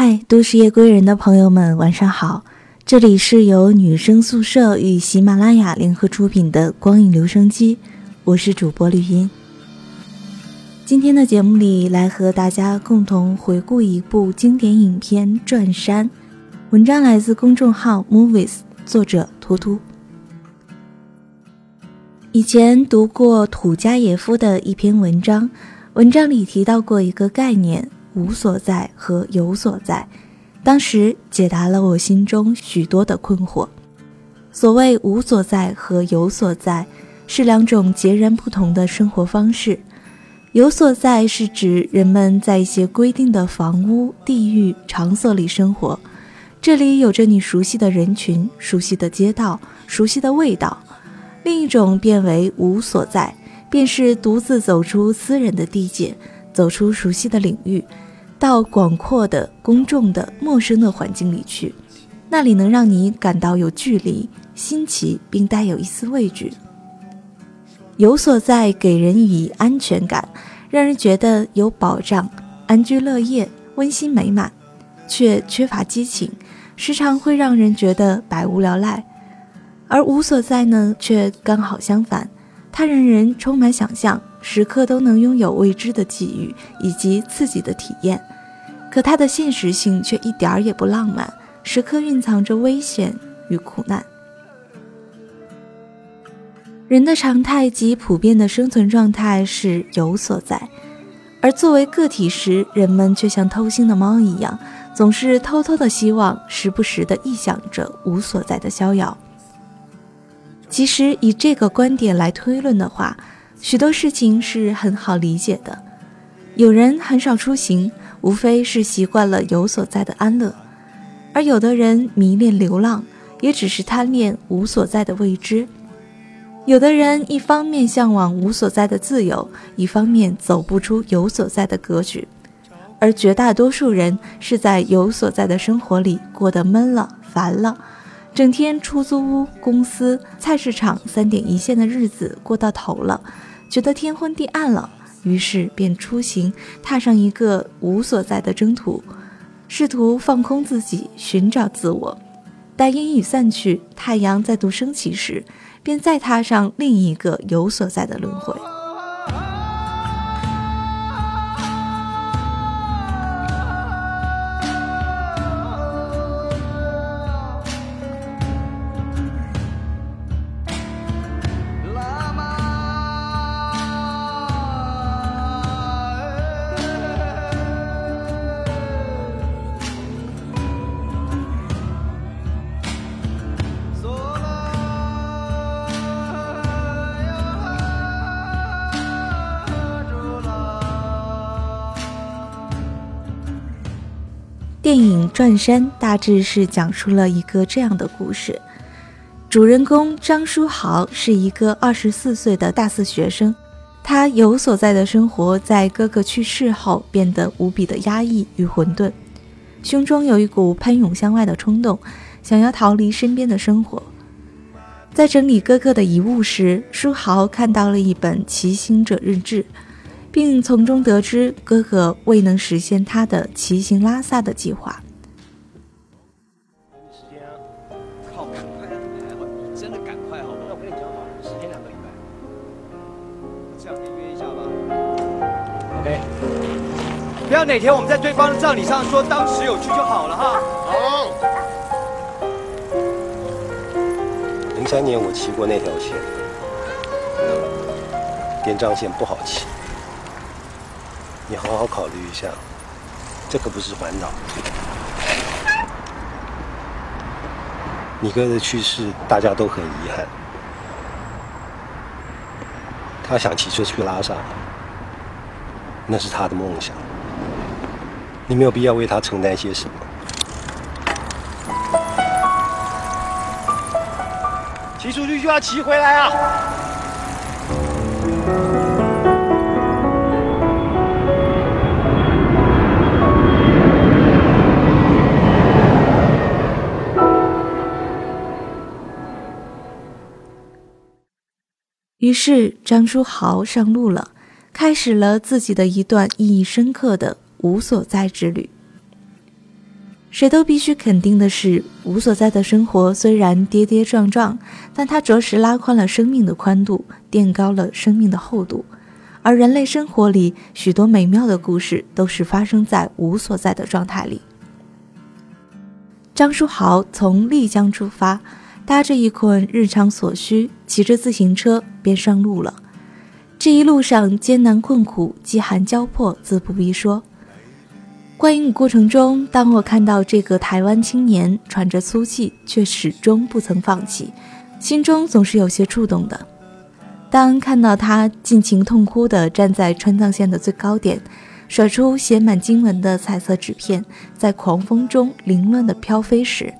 嗨，都市夜归人的朋友们，晚上好！这里是由女生宿舍与喜马拉雅联合出品的光影留声机，我是主播绿茵。今天的节目里，来和大家共同回顾一部经典影片《转山》。文章来自公众号 Movies，作者图图。以前读过土加野夫的一篇文章，文章里提到过一个概念。无所在和有所在，当时解答了我心中许多的困惑。所谓无所在和有所在，是两种截然不同的生活方式。有所在是指人们在一些规定的房屋、地域、场所里生活，这里有着你熟悉的人群、熟悉的街道、熟悉的味道。另一种变为无所在，便是独自走出私人的地界，走出熟悉的领域。到广阔的、公众的、陌生的环境里去，那里能让你感到有距离、新奇，并带有一丝畏惧。有所在，给人以安全感，让人觉得有保障、安居乐业、温馨美满，却缺乏激情，时常会让人觉得百无聊赖。而无所在呢，却刚好相反，它让人充满想象。时刻都能拥有未知的际遇以及刺激的体验，可它的现实性却一点儿也不浪漫，时刻蕴藏着危险与苦难。人的常态及普遍的生存状态是有所在，而作为个体时，人们却像偷腥的猫一样，总是偷偷的希望，时不时的臆想着无所在的逍遥。其实，以这个观点来推论的话，许多事情是很好理解的，有人很少出行，无非是习惯了有所在的安乐；而有的人迷恋流浪，也只是贪恋无所在的未知。有的人一方面向往无所在的自由，一方面走不出有所在的格局，而绝大多数人是在有所在的生活里过得闷了、烦了。整天出租屋、公司、菜市场三点一线的日子过到头了，觉得天昏地暗了，于是便出行，踏上一个无所在的征途，试图放空自己，寻找自我。待阴雨散去，太阳再度升起时，便再踏上另一个有所在的轮回。电影《转山》大致是讲述了一个这样的故事：主人公张书豪是一个二十四岁的大四学生，他有所在的生活在哥哥去世后变得无比的压抑与混沌，胸中有一股喷涌向外的冲动，想要逃离身边的生活。在整理哥哥的遗物时，书豪看到了一本骑行者日志。并从中得知哥哥未能实现他的骑行拉萨的计划。时间赶快啊！真的赶快好吗？那我跟你讲好了，时间两个礼拜，这两天约一下吧。OK，不要哪天我们在对方的葬礼上说当时有去就好了哈。好。零三年我骑过那条线，滇藏线不好骑。好好考虑一下，这可不是烦恼。你哥的去世，大家都很遗憾。他想骑车去拉萨，那是他的梦想。你没有必要为他承担些什么。骑出去就要骑回来啊！于是张书豪上路了，开始了自己的一段意义深刻的无所在之旅。谁都必须肯定的是，无所在的生活虽然跌跌撞撞，但它着实拉宽了生命的宽度，垫高了生命的厚度。而人类生活里许多美妙的故事，都是发生在无所在的状态里。张书豪从丽江出发，搭着一捆日常所需，骑着自行车便上路了。这一路上艰难困苦、饥寒交迫，自不必说。观影过程中，当我看到这个台湾青年喘着粗气，却始终不曾放弃，心中总是有些触动的。当看到他尽情痛哭地站在川藏线的最高点，甩出写满经文的彩色纸片，在狂风中凌乱地飘飞时，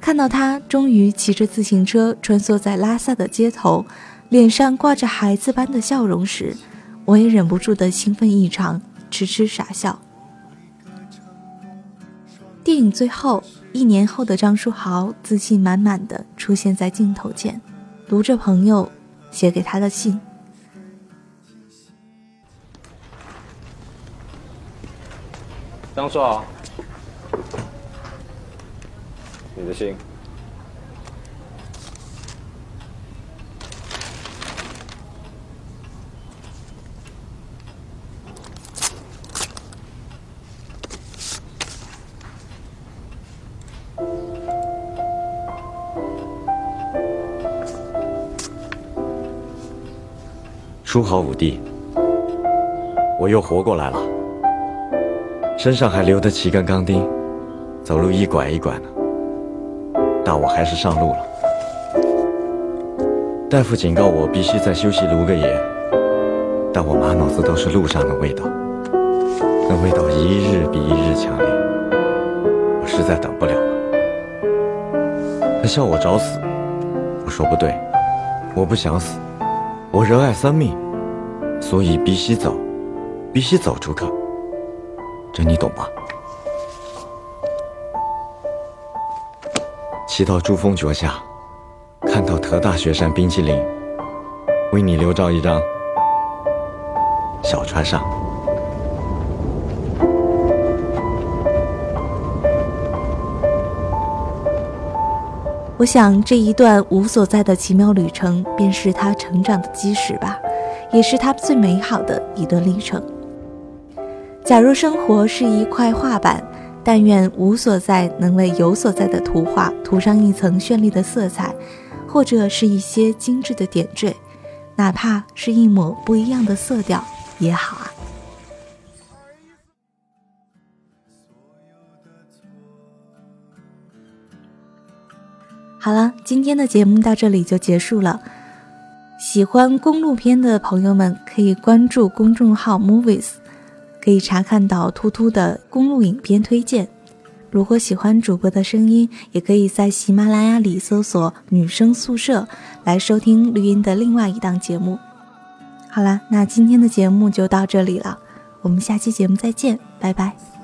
看到他终于骑着自行车穿梭在拉萨的街头，脸上挂着孩子般的笑容时，我也忍不住的兴奋异常，痴痴傻笑。电影最后，一年后的张书豪自信满满的出现在镜头前，读着朋友写给他的信。张书豪，你的信。书豪五弟，我又活过来了，身上还留得几根钢钉，走路一拐一拐的，但我还是上路了。大夫警告我必须再休息撸个野，但我满脑子都是路上的味道，那味道一日比一日强烈，我实在等不了了。他笑我找死，我说不对，我不想死。我热爱生命，所以必须走，必须走出去。这你懂吧？骑到珠峰脚下，看到特大雪山冰淇淋，为你留照一张。小船上。我想，这一段无所在的奇妙旅程，便是他成长的基石吧，也是他最美好的一段历程。假如生活是一块画板，但愿无所在能为有所在的图画涂上一层绚丽的色彩，或者是一些精致的点缀，哪怕是一抹不一样的色调也好啊。好了，今天的节目到这里就结束了。喜欢公路片的朋友们可以关注公众号 Movies，可以查看到突突的公路影片推荐。如果喜欢主播的声音，也可以在喜马拉雅里搜索“女生宿舍”来收听绿茵的另外一档节目。好了，那今天的节目就到这里了，我们下期节目再见，拜拜。